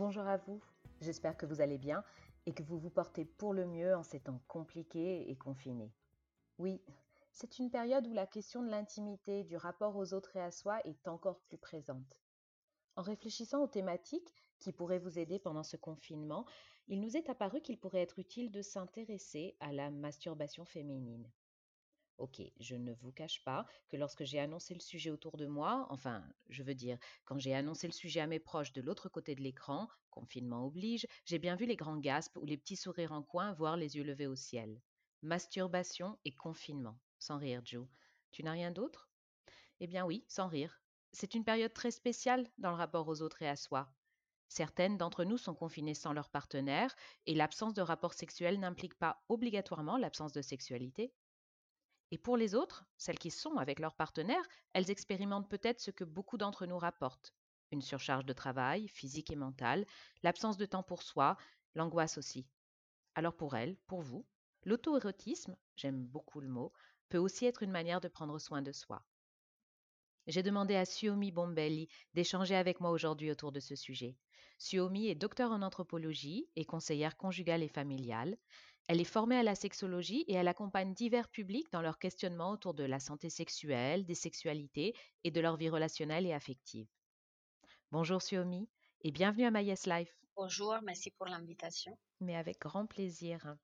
Bonjour à vous, j'espère que vous allez bien et que vous vous portez pour le mieux en ces temps compliqués et confinés. Oui, c'est une période où la question de l'intimité, du rapport aux autres et à soi est encore plus présente. En réfléchissant aux thématiques qui pourraient vous aider pendant ce confinement, il nous est apparu qu'il pourrait être utile de s'intéresser à la masturbation féminine. Ok, je ne vous cache pas que lorsque j'ai annoncé le sujet autour de moi, enfin, je veux dire, quand j'ai annoncé le sujet à mes proches de l'autre côté de l'écran, confinement oblige, j'ai bien vu les grands gaspes ou les petits sourires en coin, voire les yeux levés au ciel. Masturbation et confinement. Sans rire, Joe. Tu n'as rien d'autre? Eh bien oui, sans rire. C'est une période très spéciale dans le rapport aux autres et à soi. Certaines d'entre nous sont confinées sans leur partenaire, et l'absence de rapport sexuel n'implique pas obligatoirement l'absence de sexualité. Et pour les autres, celles qui sont avec leur partenaire, elles expérimentent peut-être ce que beaucoup d'entre nous rapportent. Une surcharge de travail, physique et mentale, l'absence de temps pour soi, l'angoisse aussi. Alors pour elles, pour vous, l'auto-érotisme, j'aime beaucoup le mot, peut aussi être une manière de prendre soin de soi. J'ai demandé à Suomi Bombelli d'échanger avec moi aujourd'hui autour de ce sujet. Suomi est docteur en anthropologie et conseillère conjugale et familiale. Elle est formée à la sexologie et elle accompagne divers publics dans leur questionnement autour de la santé sexuelle, des sexualités et de leur vie relationnelle et affective. Bonjour Suomi et bienvenue à My Yes Life. Bonjour, merci pour l'invitation. Mais avec grand plaisir.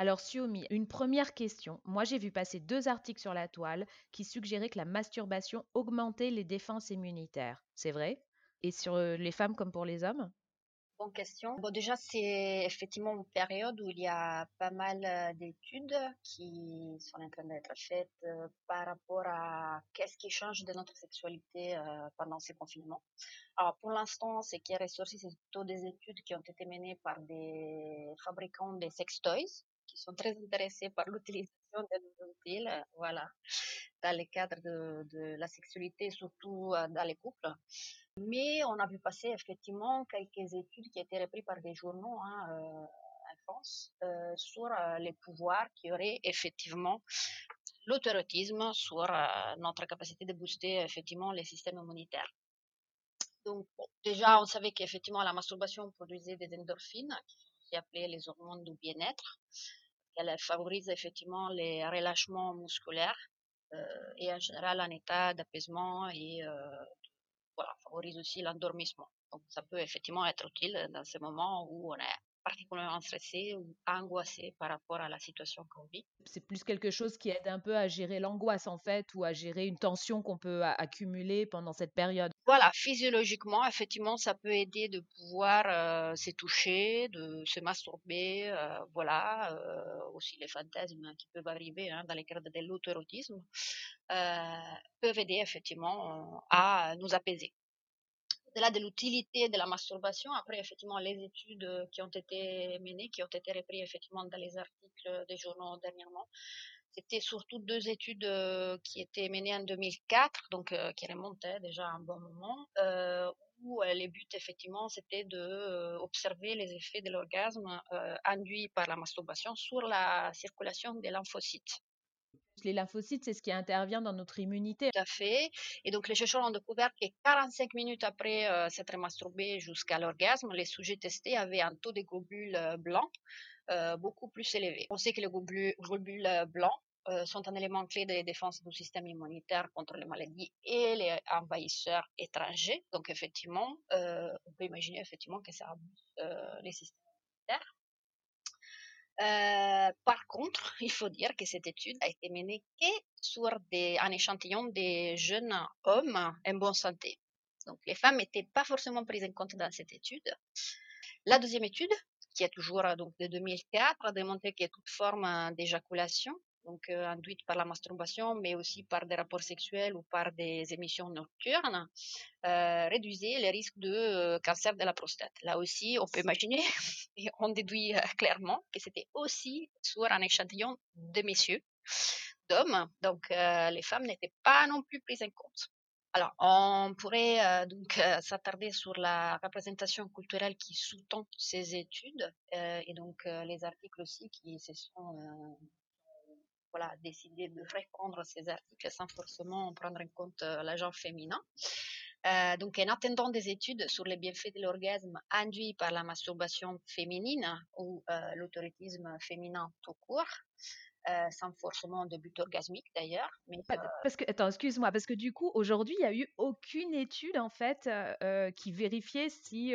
Alors Suomi, une première question. Moi j'ai vu passer deux articles sur la toile qui suggéraient que la masturbation augmentait les défenses immunitaires. C'est vrai? Et sur les femmes comme pour les hommes? Bonne question. Bon, déjà, c'est effectivement une période où il y a pas mal euh, d'études qui sont en train d'être faites euh, par rapport à qu'est-ce qui change de notre sexualité euh, pendant ces confinements. Alors, pour l'instant, ce qui est ressorti, c'est plutôt des études qui ont été menées par des fabricants de sex toys qui sont très intéressés par l'utilisation de nos voilà, dans le cadre de, la sexualité, surtout dans les couples. Mais on a vu passer effectivement quelques études qui étaient reprises par des journaux hein, euh, en France euh, sur euh, les pouvoirs qui auraient effectivement l'autorétisme sur notre capacité de booster effectivement les systèmes immunitaires. Donc déjà on savait qu'effectivement la masturbation produisait des endorphines aussi appelées les hormones du bien-être. Elle favorise effectivement les relâchements musculaires et en général un état d'apaisement et voilà, favorise aussi l'endormissement. Donc, ça peut effectivement être utile dans ces moments où on est particulièrement stressé ou angoissé par rapport à la situation qu'on vit. C'est plus quelque chose qui aide un peu à gérer l'angoisse en fait ou à gérer une tension qu'on peut accumuler pendant cette période. Voilà, physiologiquement, effectivement, ça peut aider de pouvoir euh, se toucher, de se masturber, euh, voilà, euh, aussi les fantasmes qui peuvent arriver hein, dans les cadres de l'autoérotisme peuvent aider effectivement à nous apaiser au-delà de l'utilité de la masturbation, après, effectivement, les études euh, qui ont été menées, qui ont été reprises, effectivement, dans les articles des journaux dernièrement, c'était surtout deux études euh, qui étaient menées en 2004, donc euh, qui remontaient déjà un bon moment, où les buts, effectivement, c'était d'observer les effets de l'orgasme induit par la masturbation sur la circulation des lymphocytes. Les lymphocytes, c'est ce qui intervient dans notre immunité. Tout à fait. Et donc, les chercheurs ont découvert que 45 minutes après euh, s'être masturbé jusqu'à l'orgasme, les sujets testés avaient un taux de globules euh, blancs euh, beaucoup plus élevé. On sait que les globules, blancs sont un élément clé de défense du système immunitaire contre les maladies et les envahisseurs étrangers. Donc, effectivement, on peut imaginer effectivement que ça abuse les systèmes immunitaires. Euh, par contre, il faut dire que cette étude a été menée sur des, un échantillon de jeunes hommes en bonne santé. Donc, les femmes n'étaient pas forcément prises en compte dans cette étude. La deuxième étude, qui est toujours donc de 2004, a démontré que toute forme d'éjaculation donc euh, induite par la masturbation, mais aussi par des rapports sexuels ou par des émissions nocturnes, euh, réduisait les risques de euh, cancer de la prostate. Là aussi, on peut imaginer, et on déduit clairement que c'était aussi sur un échantillon de messieurs, d'hommes, donc les femmes n'étaient pas non plus prises en compte. Alors, on pourrait donc s'attarder sur la représentation culturelle qui sous-tend ces études et donc les articles aussi qui se sont voilà, décidé de répondre ces articles sans forcément prendre en compte euh, l'agent féminin. donc, en attendant des études sur les bienfaits de l'orgasme induits par la masturbation féminine ou l'autoritisme féminin tout court, euh, sans forcément de but orgasmique d'ailleurs. Mais parce que attends, excuse-moi, parce que du coup aujourd'hui il n'y a eu aucune étude en fait euh, euh, qui vérifiait si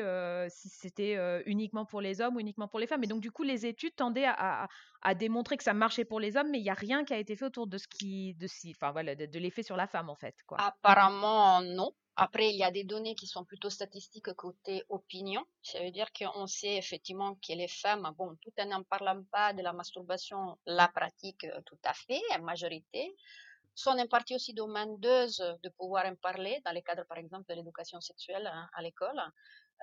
si c'était uniquement pour les hommes ou uniquement pour les femmes. Et donc du coup les études tendaient à, à, démontrer que ça marchait pour les hommes, mais il n'y a rien qui a été fait autour de ce qui de si, enfin voilà, de, de l'effet sur la femme en fait. Quoi. Apparemment non. Après, il y a des données qui sont plutôt statistiques côté opinion. Ça veut dire qu'on sait effectivement que les femmes, bon, tout en n'en parlant pas de la masturbation, la pratiquent euh, tout à fait, en majorité, sont en partie aussi demandeuses de pouvoir en parler dans les cadres, par exemple, de l'éducation sexuelle hein, à l'école.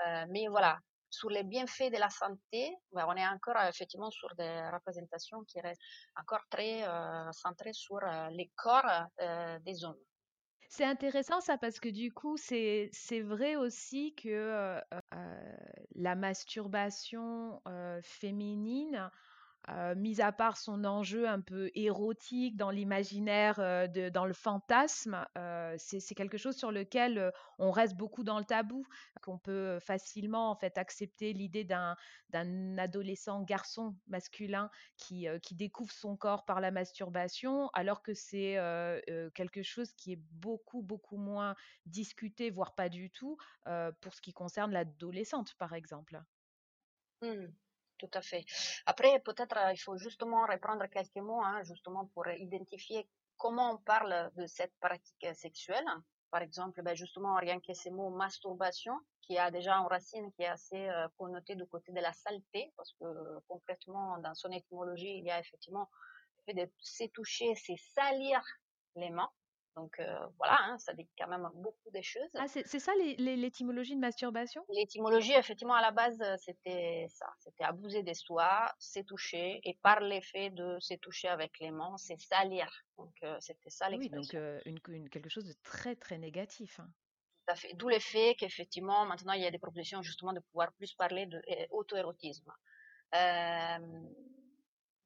Euh, mais voilà, sur les bienfaits de la santé, ben, on est encore euh, effectivement sur des représentations qui restent encore très centrées sur les corps des hommes. C'est intéressant ça parce que du coup, c'est vrai aussi que la masturbation féminine euh, mis à part son enjeu un peu érotique dans l'imaginaire, euh, dans le fantasme, euh, c'est quelque chose sur lequel on reste beaucoup dans le tabou, qu'on peut facilement en fait accepter l'idée d'un adolescent garçon masculin qui, découvre son corps par la masturbation, alors que c'est quelque chose qui est beaucoup beaucoup moins discuté, voire pas du tout, pour ce qui concerne l'adolescente par exemple. Mmh tout à fait. Après, peut-être euh, il faut justement reprendre quelques mots, hein, justement pour identifier comment on parle de cette pratique sexuelle. Par exemple, ben justement, rien que ces mots masturbation, qui a déjà une racine qui est assez euh, connotée du côté de la saleté, parce que concrètement, dans son étymologie, il y a effectivement le fait de se toucher, c'est salir les mains. Donc euh, voilà, hein, ça dit quand même beaucoup de choses. Ah, c'est ça l'étymologie de masturbation? L'étymologie, effectivement, à la base, euh, c'était ça. C'était abuser des soi, toucher, et par l'effet de se toucher avec les mains, c'est salir. Donc euh, c'était ça l'expression. Oui, donc une, quelque chose de très très négatif. Hein. Tout à fait. D'où l'effet qu'effectivement, maintenant, il y a des propositions justement de pouvoir plus parler d'auto-érotisme. Euh,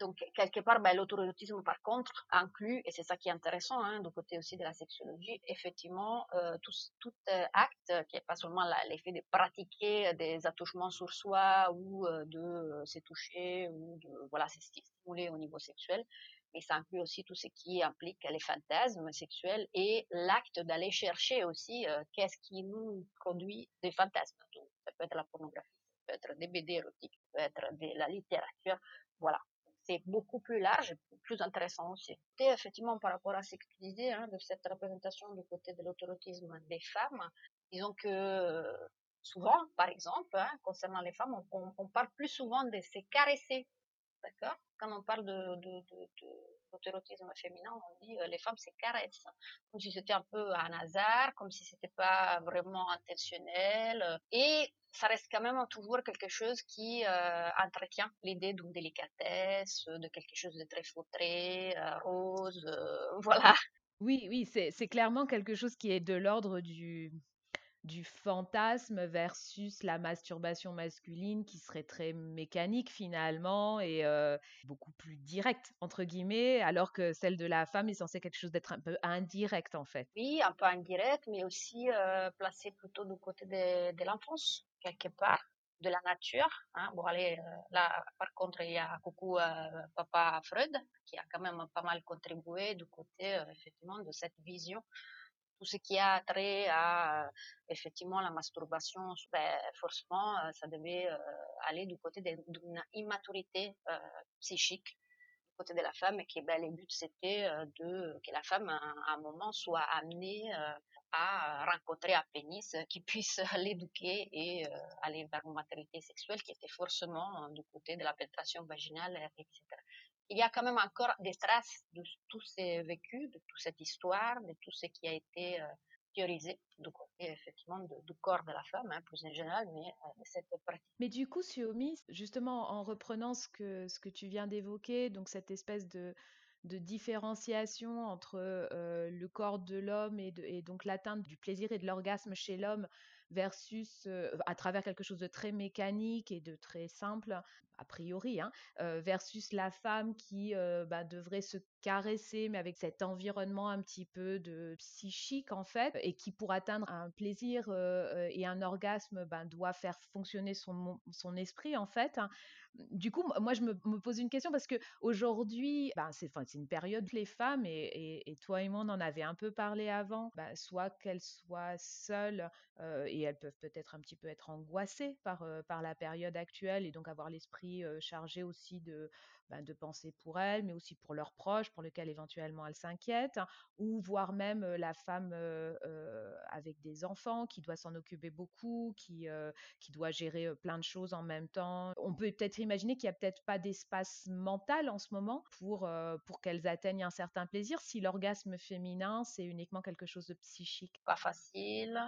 donc, quelque part, ben, l'autoérotisme, par contre, inclut, et c'est ça qui est intéressant, hein, du côté aussi de la sexologie, effectivement, euh, tout, euh, acte qui n'est pas seulement l'effet de pratiquer des attouchements sur soi ou euh, de euh, se toucher ou de voilà, se stimuler au niveau sexuel, mais ça inclut aussi tout ce qui implique les fantasmes sexuels et l'acte d'aller chercher aussi euh, qu'est-ce qui nous produit des fantasmes. Donc, ça peut être la pornographie, ça peut être des BD érotiques, ça peut être de la littérature, voilà c'est beaucoup plus large, plus intéressant aussi. Et effectivement, par rapport à ce que tu disais, hein, de cette représentation du côté de l'autorotisme des femmes, disons que souvent, par exemple, hein, concernant les femmes, on, parle plus souvent de se caresser, d'accord? Quand on parle de, de, féminin, on dit euh, les femmes se caressent, comme si c'était un peu un hasard, comme si c'était pas vraiment intentionnel. Et ça reste quand même toujours quelque chose qui euh, entretient l'idée d'une délicatesse, de quelque chose de très fautré, euh, rose, euh, voilà. Oui, oui, c'est clairement quelque chose qui est de l'ordre du, du fantasme versus la masturbation masculine qui serait très mécanique finalement et euh, beaucoup plus directe entre guillemets alors que celle de la femme est censée quelque chose d'être un peu indirect en fait. Oui, un peu indirect mais aussi euh, placé plutôt du côté de, l'enfance quelque part de la nature. Hein. Euh, là, par contre, il y a coucou papa Freud, qui a quand même pas mal contribué du côté, effectivement, de cette vision tout ce qui a trait à effectivement la masturbation, ben, forcément, euh, ça devait euh, aller du côté d'une immaturité euh, psychique du côté de la femme et que ben, le but c'était de que la femme à un moment soit amenée à rencontrer un pénis qui puisse l'éduquer et aller vers une maturité sexuelle qui était forcément du côté de la pénétration vaginale, etc il y a quand même encore des traces de tous ces vécus, de toute cette histoire, de tout ce qui a été euh, théorisé du côté effectivement du corps de la femme, hein, plus en général, mais euh, cette pratique. Mais du coup, Suomi, justement, en reprenant ce que tu viens d'évoquer, donc cette espèce de, de différenciation entre euh, le corps de l'homme et, donc l'atteinte du plaisir et de l'orgasme chez l'homme versus à travers quelque chose de très mécanique et de très simple a priori hein, versus la femme qui bah, devrait se caressée, mais avec cet environnement un petit peu de psychique en fait, et qui pour atteindre un plaisir et un orgasme, ben, doit faire fonctionner son, son esprit en fait. Hein. Du coup, moi, je me, pose une question parce que aujourd'hui, ben, c'est une période les femmes, et, toi et moi, on en avait un peu parlé avant, ben, soit qu'elles soient seules et elles peuvent peut-être un petit peu être angoissées par, par la période actuelle et donc avoir l'esprit chargé aussi de, ben, de penser pour elles, mais aussi pour leurs proches, pour lesquels éventuellement elles s'inquiètent, hein, ou voire même la femme avec des enfants qui doit s'en occuper beaucoup, qui, qui doit gérer plein de choses en même temps. On peut peut-être imaginer qu'il n'y a peut-être pas d'espace mental en ce moment pour, pour qu'elles atteignent un certain plaisir si l'orgasme féminin, c'est uniquement quelque chose de psychique. Pas facile,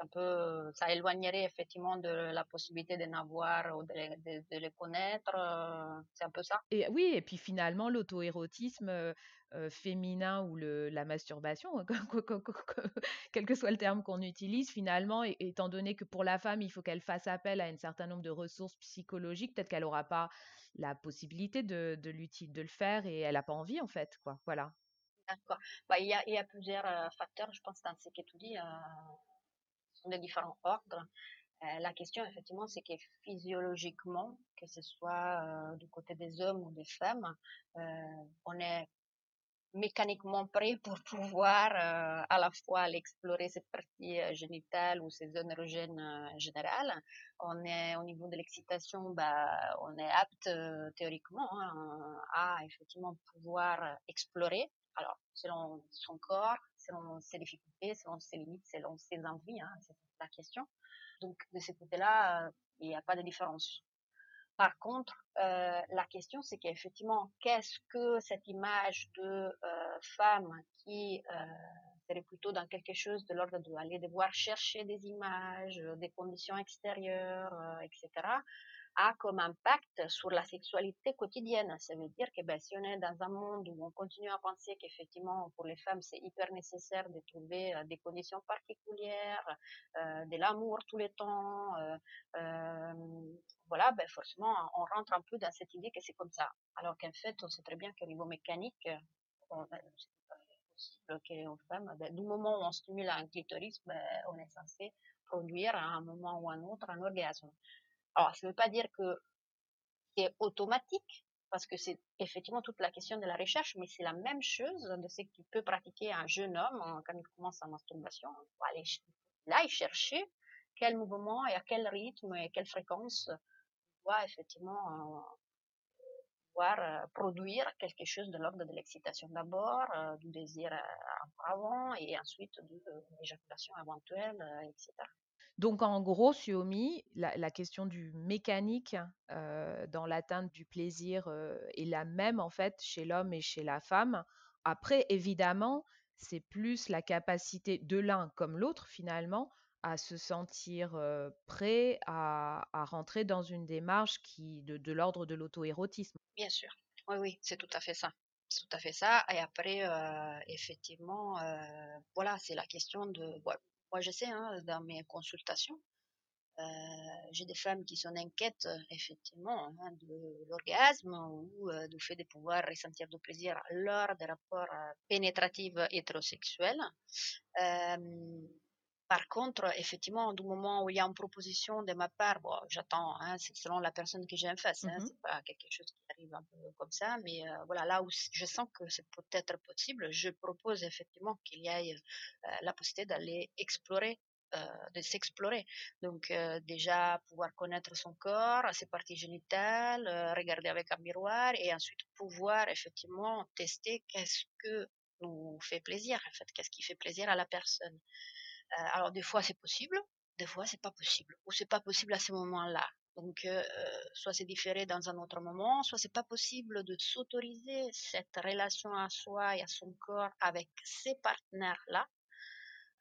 un peu, ça éloignerait effectivement de la possibilité d'en avoir ou de les, connaître. Euh, c'est un peu ça. Et oui, et puis finalement, l'auto-érotisme euh, euh, féminin ou le, la masturbation, quel que soit le terme qu'on utilise, finalement, étant donné que pour la femme, il faut qu'elle fasse appel à un certain nombre de ressources psychologiques, peut-être qu'elle n'aura pas la possibilité de, de, de le faire et elle n'a pas envie, en fait. Quoi. Voilà. D'accord. Bah, il, y a, il y a plusieurs facteurs, je pense, dans ce que tu dis des différents ordres. Euh, la question, effectivement, c'est que physiologiquement, que ce soit euh, du côté des hommes ou des femmes, euh, on est mécaniquement prêt pour pouvoir à la fois explorer cette partie génitale ou ces zones érogènes générales. On est au niveau de l'excitation, bah, on est apte théoriquement hein, à effectivement pouvoir explorer. Alors, selon son corps, selon ses difficultés, selon ses limites, selon ses envies, hein, c'est la question. Donc de ce côté-là, euh, il n'y a pas de différence. Par contre, euh, la question c'est qu'effectivement, qu'est-ce que cette image de euh, femme qui serait plutôt dans quelque chose de l'ordre d'aller devoir chercher des images, des conditions extérieures, etc., a comme impact sur la sexualité quotidienne. Ça veut dire que ben, si on est dans un monde où on continue à penser qu'effectivement pour les femmes c'est hyper nécessaire de trouver euh, des conditions particulières, euh, de l'amour tous les temps, euh, voilà, ben forcément on rentre un peu dans cette idée que c'est comme ça. Alors qu'en fait on sait très bien qu'au niveau mécanique, on, possible femmes, ben, du moment où on stimule un clitoris, ben, on est censé produire à un moment ou à un autre un orgasme. Alors, ça ne veut pas dire que c'est automatique, parce que c'est effectivement toute la question de la recherche, mais c'est la même chose de ce qu'il peut pratiquer un jeune homme hein, quand il commence sa masturbation. Il faut aller là et chercher quel mouvement et à quel rythme et quelle fréquence il doit effectivement euh, pouvoir euh, produire quelque chose de l'ordre de l'excitation d'abord, euh, du désir avant et ensuite de l'éjaculation éventuelle, etc. Donc en gros, Suomi, la, question du mécanique dans l'atteinte du plaisir est la même en fait chez l'homme et chez la femme. Après, évidemment, c'est plus la capacité de l'un comme l'autre finalement à se sentir prêt à, rentrer dans une démarche qui de, l'ordre de l'auto-érotisme. Bien sûr, oui, oui, c'est tout à fait ça. C'est tout à fait ça. Et après, effectivement, voilà, c'est la question de moi, je sais, hein, dans mes consultations, euh, j'ai des femmes qui sont inquiètes, effectivement, hein, de l'orgasme ou euh, du fait de pouvoir ressentir du plaisir lors des rapports euh, pénétratifs hétérosexuels. Par contre, effectivement, du moment où il y a une proposition de ma part, bon, j'attends, hein, c'est selon la personne que j'ai en face, hein, mmh c'est pas quelque chose qui arrive un peu comme ça, mais euh, voilà, là où je sens que c'est peut-être possible, je propose effectivement qu'il y ait euh, la possibilité d'aller explorer euh, de s'explorer. Donc déjà pouvoir connaître son corps, ses parties génitales, regarder avec un miroir et ensuite pouvoir effectivement tester qu'est-ce que nous fait plaisir, en fait, qu'est-ce qui fait plaisir à la personne. Euh, alors des fois c'est possible, des fois c'est pas possible, ou c'est pas possible à ce moment-là. Donc, euh, soit c'est différé dans un autre moment, soit c'est pas possible de s'autoriser cette relation à soi et à son corps avec ces partenaires-là.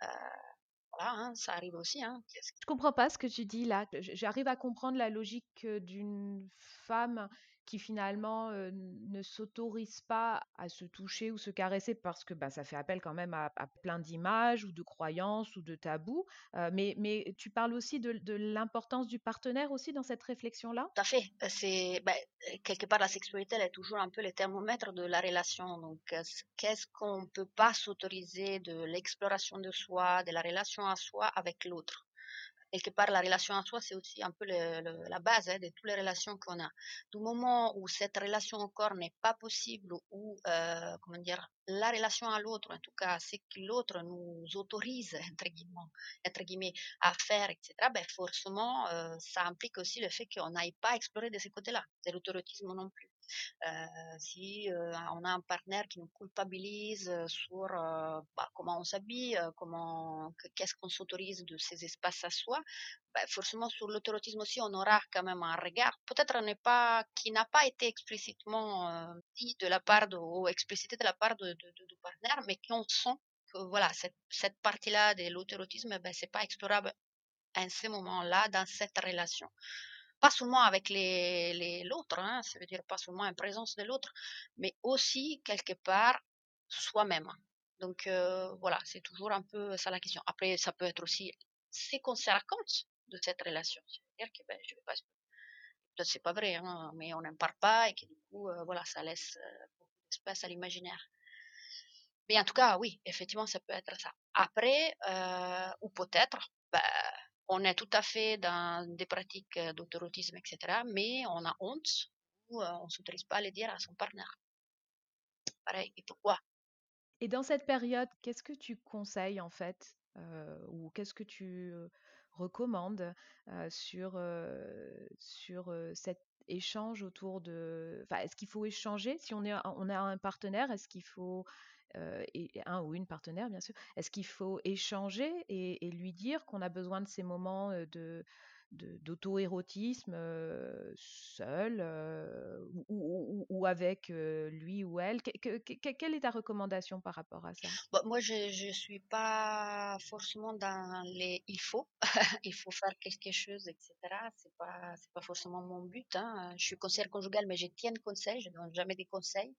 Euh, Voilà, hein, ça arrive aussi. Hein. Je comprends pas ce que tu dis là. J'arrive à comprendre la logique d'une femme qui finalement ne s'autorise pas à se toucher ou se caresser parce que bah, ça fait appel quand même à, plein d'images ou de croyances ou de tabous. mais, mais tu parles aussi de, l'importance du partenaire aussi dans cette réflexion-là? Tout à fait. C'est bah, quelque part la sexualité, elle est toujours un peu le thermomètre de la relation. Donc, qu'est-ce qu'on ne peut pas s'autoriser de l'exploration de soi, de la relation à soi avec l'autre? Quelque part, la relation à soi, c'est aussi un peu la base hein, de toutes les relations qu'on a. Du moment où cette relation encore n'est pas possible, ou, euh, comment dire, la relation à l'autre, en tout cas, c'est que l'autre nous autorise, entre guillemets à faire, etc., ben forcément, euh, ça implique aussi le fait qu'on n'aille pas explorer de ce côté-là, de l'autorotisme non plus. Euh, si euh, on a un partenaire qui nous culpabilise euh, sur bah, comment on s'habille, comment, qu'est-ce qu'on s'autorise de ces espaces à soi, bah, forcément sur l'autorotisme aussi, on aura quand même un regard, peut-être n'est pas, qui n'a pas été explicitement dit de la part ou explicité de la part de, du partenaire, mais qu'on sent que voilà, cette, cette partie-là de l'autorotisme, ben, c'est pas explorable à ce moment-là dans cette relation pas seulement avec les, l'autre, hein, ça veut dire pas seulement en présence de l'autre, mais aussi quelque part soi-même. Donc euh, voilà, c'est toujours un peu ça la question. Après, ça peut être aussi ce qu'on se raconte de cette relation. C'est-à-dire que ben, je vais pas, peut-être c'est pas vrai, hein, mais on n'en parle pas et que du coup, euh, voilà, ça laisse euh, beaucoup d'espace à l'imaginaire. Mais en tout cas, oui, effectivement, ça peut être ça. Après, ou peut-être, ben, on est tout à fait dans des pratiques euh, d'autorotisme, etc., mais on a honte ou euh, on ne s'autorise pas à le dire à son partenaire. Pareil, et pourquoi? Et dans cette période, qu'est-ce que tu conseilles en fait, euh, ou qu'est-ce que tu recommandes sur, sur cet échange autour de... Enfin, est-ce qu'il faut échanger? Si on, est, on a un partenaire Est-ce qu'il faut euh, et un ou une partenaire, bien sûr. Est-ce qu'il faut échanger et, lui dire qu'on a besoin de ces moments euh, de, d'auto-érotisme seul ou, avec lui ou elle? Quelle est ta recommandation par rapport à ça? Bah, Moi, je ne suis pas forcément dans les il faut, il faut faire quelque chose, etc. Ce n'est pas, pas forcément mon but. Hein. Je suis conseillère conjugale, mais je tiens de conseils, je ne donne jamais des conseils.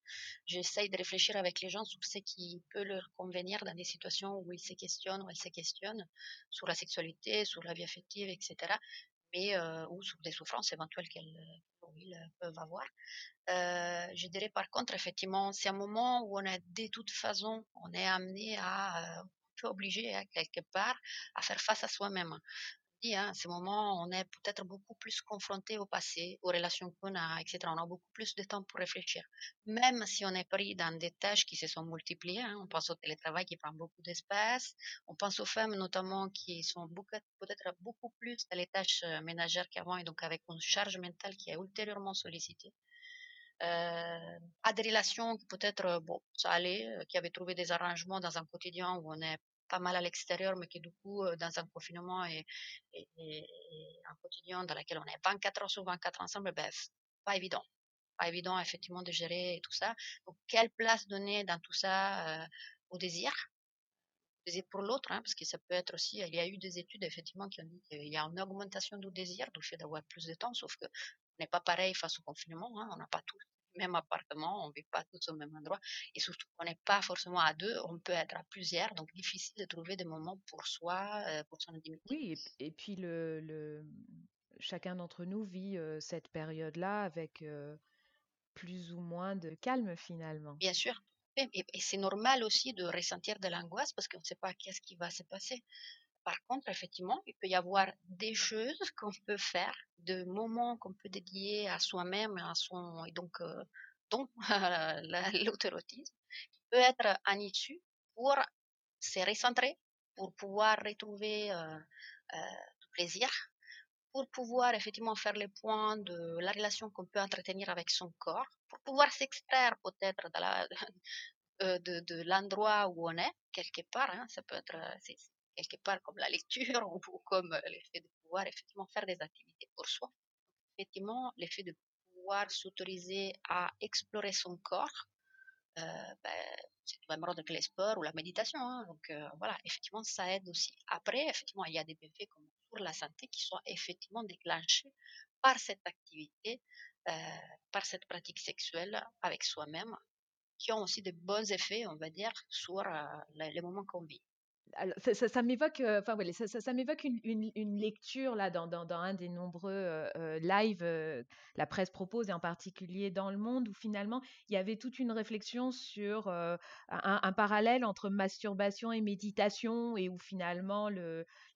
J'essaye de réfléchir avec les gens sur ce qui peut leur convenir dans des situations où ils se questionnent, où elles se questionnent sur la sexualité, sur la vie affective, etc mais ou sur des souffrances éventuelles qu'elles peuvent avoir. je dirais par contre, effectivement, c'est un moment où on est de toute façon, on est amené à, un peu obligé hein, quelque part à faire face à soi-même. Hein, à ce moment, on est peut-être beaucoup plus confronté au passé, aux relations qu'on a, etc. On a beaucoup plus de temps pour réfléchir. Même si on est pris dans des tâches qui se sont multipliées, hein, on pense au télétravail qui prend beaucoup d'espace, on pense aux femmes notamment qui sont peut-être beaucoup plus dans les tâches euh, ménagères qu'avant et donc avec une charge mentale qui est ultérieurement sollicitée. Euh, à des relations peut-être, bon, ça allait, euh, qui avaient trouvé des arrangements dans un quotidien où on est pas mal à l'extérieur, mais qui du coup, euh, dans un confinement et, un quotidien dans lequel on est 24 heures sur 24 ensemble, ben, pas évident. Pas évident, effectivement, de gérer tout ça. Donc, quelle place donner dans tout ça euh, au désir? Désir pour l'autre, hein, parce que ça peut être aussi, il y a eu des études effectivement qui ont dit qu'il y a une augmentation du désir du fait d'avoir plus de temps, sauf que n'est pas pareil face au confinement, hein, on n'a pas tous même appartement, on ne vit pas tous au même endroit. Et surtout, on n'est pas forcément à deux, on peut être à plusieurs, donc difficile de trouver des moments pour soi, euh, pour son intimité. Oui, et, puis le, le, chacun d'entre nous vit euh, cette période-là avec euh, plus ou moins de calme finalement. Bien sûr. Et, et c'est normal aussi de ressentir de l'angoisse parce qu'on ne sait pas qu'est-ce qui va se passer. Par contre, effectivement, il peut y avoir des choses qu'on peut faire, de moments qu'on peut dédier à soi-même, à son, et donc, euh, dont l'autorotisme, qui peut être un issue pour se recentrer, pour pouvoir retrouver euh, euh, du plaisir, pour pouvoir effectivement faire le point de la relation qu'on peut entretenir avec son corps, pour pouvoir s'extraire peut-être de, de l'endroit où on est, quelque part, hein, ça peut être, quelque part comme la lecture ou comme l'effet de pouvoir effectivement faire des activités pour soi. Effectivement, l'effet de pouvoir s'autoriser à explorer son corps, euh, ben, c'est le même ordre que les sports ou la méditation. Hein. Donc voilà, effectivement, ça aide aussi. Après, effectivement, il y a des bienfaits comme pour la santé qui sont effectivement déclenchés par cette activité, par cette pratique sexuelle avec soi-même, qui ont aussi de bons effets, on va dire, sur les moments qu'on vit ça, m'évoque, enfin ça, m'évoque une, lecture là dans, un des nombreux lives la presse propose et en particulier dans le monde où finalement il y avait toute une réflexion sur un, parallèle entre masturbation et méditation et où finalement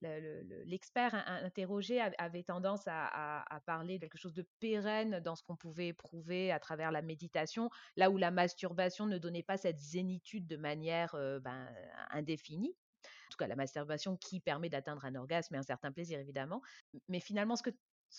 l'expert interrogé avait tendance à, parler de quelque chose de pérenne dans ce qu'on pouvait éprouver à travers la méditation, là où la masturbation ne donnait pas cette zénitude de manière ben, indéfinie tout cas la masturbation qui permet d'atteindre un orgasme et un certain plaisir évidemment. Mais finalement, ce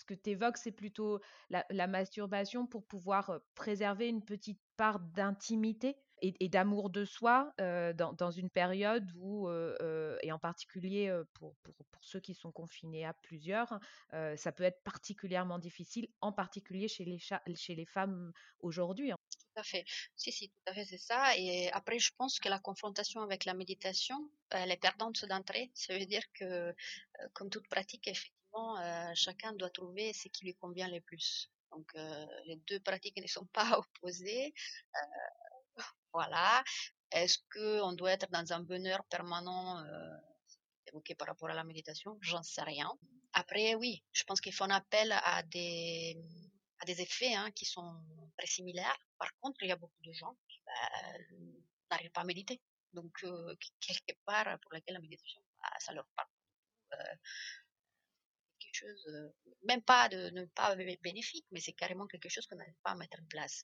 que tu évoques, c'est plutôt la, masturbation pour pouvoir préserver une petite part d'intimité et, d'amour de soi dans, une période où, et en particulier pour, ceux qui sont confinés à plusieurs, ça peut être particulièrement difficile, en particulier chez les, chez les femmes aujourd'hui. À fait. Si, si, tout à fait, c'est ça. Et après, je pense que la confrontation avec la méditation, elle est perdante d'entrée. Ça veut dire que, comme toute pratique, effectivement, chacun doit trouver ce qui lui convient le plus. Donc, les deux pratiques ne sont pas opposées. Voilà. Est-ce qu'on doit être dans un bonheur permanent euh, évoqué par rapport à la méditation? J'en sais rien. Après, oui, je pense qu'il faut un appel à des, à des effets hein, qui sont très similaires. Par contre, il y a beaucoup de gens qui bah, n'arrivent pas à méditer. Donc, euh, quelque part, pour lesquels la méditation, bah, ça leur parle. Euh, quelque chose, euh, même pas de ne pas bénéfique, mais c'est carrément quelque chose qu'on n'arrive pas à mettre en place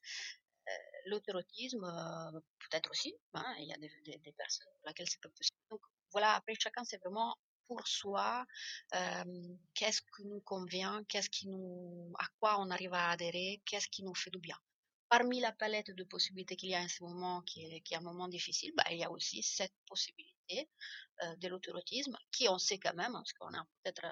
l'autorotisme, euh, peut-être aussi. Hein, il y a des, personnes pour lesquelles c'est pas possible. Donc voilà, après chacun, c'est vraiment pour soi, euh, qu'est-ce qui nous convient, qu'est-ce qui nous, à quoi on arrive à adhérer, qu'est-ce qui nous fait du bien. Parmi la palette de possibilités qu'il y a en ce moment, qui est, un moment difficile, bah, il y a aussi cette possibilité euh, de l'autorotisme, qui on sait quand même, parce qu'on a peut-être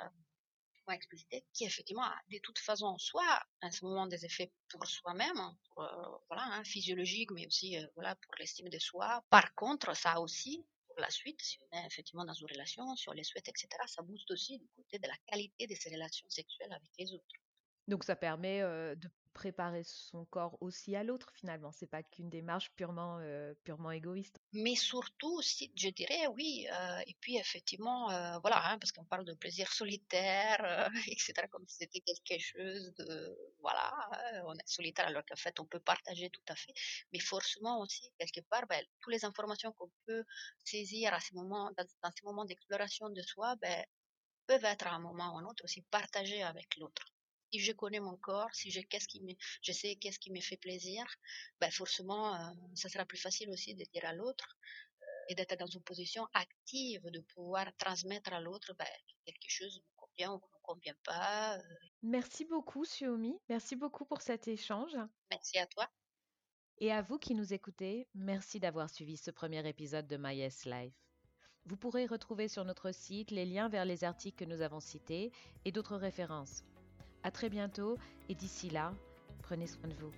explicité, qui effectivement a de toute façon soit à ce moment des effets pour soi-même, euh, voilà, hein, physiologique, mais aussi euh, voilà pour l'estime de soi. Par contre, ça a aussi pour la suite, si on est effectivement dans une relation, sur les souhaits, etc., ça booste aussi du côté de la qualité de ces relations sexuelles avec les autres. Donc ça permet de préparer son corps aussi à l'autre finalement. C'est pas qu'une démarche purement, purement égoïste. Mais surtout, si, je dirais oui. Et puis effectivement, voilà, hein, parce qu'on parle de plaisir solitaire, etc. Comme si c'était quelque chose de, voilà, on est solitaire alors qu'en fait on peut partager tout à fait. Mais forcément aussi quelque part, ben, toutes les informations qu'on peut saisir à ce moment, dans, dans ces moments d'exploration de soi, ben, peuvent être à un moment ou à un autre aussi partagées avec l'autre si je connais mon corps, si je, qu'est-ce qui me, je sais qu'est-ce qui me fait plaisir, ben forcément, euh, ça sera plus facile aussi de dire à l'autre euh, et d'être dans une position active, de pouvoir transmettre à l'autre ben, quelque chose qui nous convient ou qui ne nous convient pas. Euh. Merci beaucoup, Suomi. Merci beaucoup pour cet échange. Merci à toi. Et à vous qui nous écoutez, merci d'avoir suivi ce premier épisode de My Yes Life. Vous pourrez retrouver sur notre site les liens vers les articles que nous avons cités et d'autres références. À très bientôt et d'ici là, prenez soin de vous.